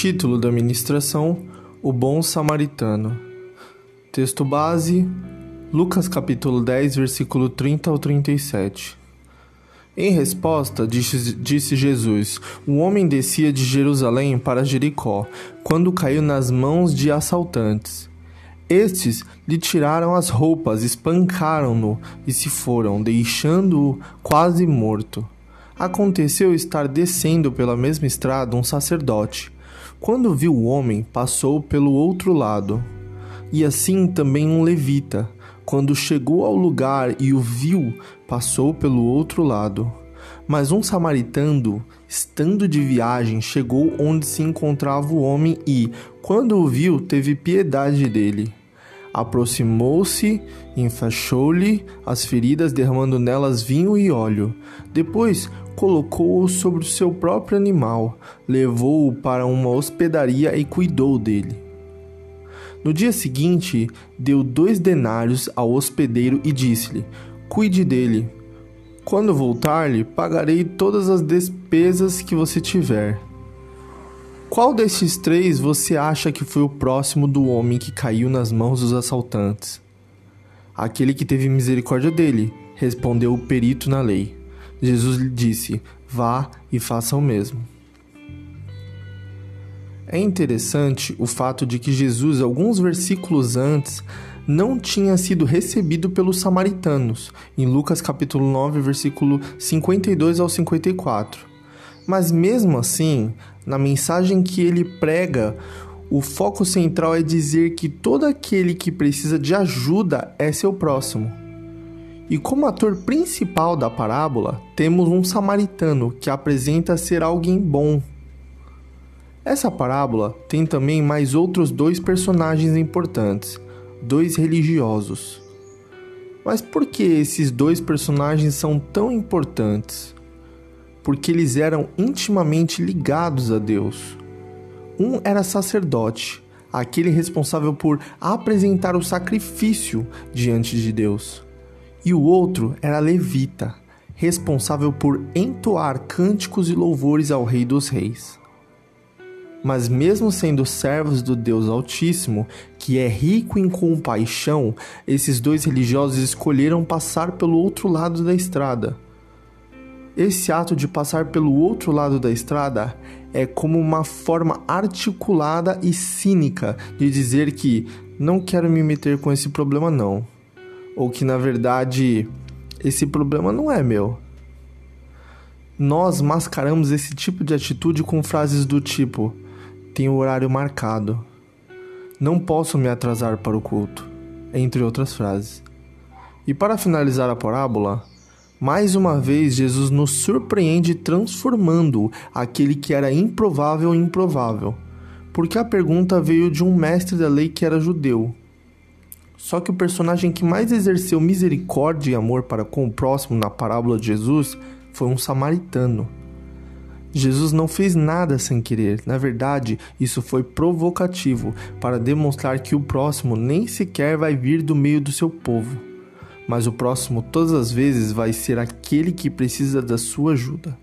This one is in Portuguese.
Título da ministração: O Bom Samaritano. Texto base: Lucas capítulo 10, versículo 30 ao 37. Em resposta, disse, disse Jesus: Um homem descia de Jerusalém para Jericó, quando caiu nas mãos de assaltantes. Estes lhe tiraram as roupas, espancaram-no e se foram, deixando-o quase morto. Aconteceu estar descendo pela mesma estrada um sacerdote quando viu o homem, passou pelo outro lado. E assim também um levita, quando chegou ao lugar e o viu, passou pelo outro lado. Mas um samaritano, estando de viagem, chegou onde se encontrava o homem e, quando o viu, teve piedade dele. Aproximou-se, enfaixou-lhe as feridas, derramando nelas vinho e óleo. Depois colocou-o sobre o seu próprio animal, levou-o para uma hospedaria e cuidou dele. No dia seguinte, deu dois denários ao hospedeiro e disse-lhe: Cuide dele. Quando voltar-lhe, pagarei todas as despesas que você tiver. Qual destes três você acha que foi o próximo do homem que caiu nas mãos dos assaltantes? Aquele que teve misericórdia dele, respondeu o perito na lei. Jesus lhe disse: Vá e faça o mesmo. É interessante o fato de que Jesus, alguns versículos antes, não tinha sido recebido pelos samaritanos, em Lucas capítulo 9, versículo 52 ao 54. Mas mesmo assim, na mensagem que ele prega, o foco central é dizer que todo aquele que precisa de ajuda é seu próximo. E como ator principal da parábola, temos um samaritano que apresenta ser alguém bom. Essa parábola tem também mais outros dois personagens importantes, dois religiosos. Mas por que esses dois personagens são tão importantes? Porque eles eram intimamente ligados a Deus. Um era sacerdote, aquele responsável por apresentar o sacrifício diante de Deus e o outro era levita, responsável por entoar cânticos e louvores ao Rei dos Reis. Mas, mesmo sendo servos do Deus Altíssimo, que é rico em compaixão, esses dois religiosos escolheram passar pelo outro lado da estrada. Esse ato de passar pelo outro lado da estrada é como uma forma articulada e cínica de dizer que não quero me meter com esse problema, não ou que na verdade esse problema não é meu. Nós mascaramos esse tipo de atitude com frases do tipo: tenho horário marcado, não posso me atrasar para o culto, entre outras frases. E para finalizar a parábola, mais uma vez Jesus nos surpreende transformando aquele que era improvável em improvável, porque a pergunta veio de um mestre da lei que era judeu. Só que o personagem que mais exerceu misericórdia e amor para com o próximo na parábola de Jesus foi um samaritano. Jesus não fez nada sem querer, na verdade, isso foi provocativo para demonstrar que o próximo nem sequer vai vir do meio do seu povo, mas o próximo todas as vezes vai ser aquele que precisa da sua ajuda.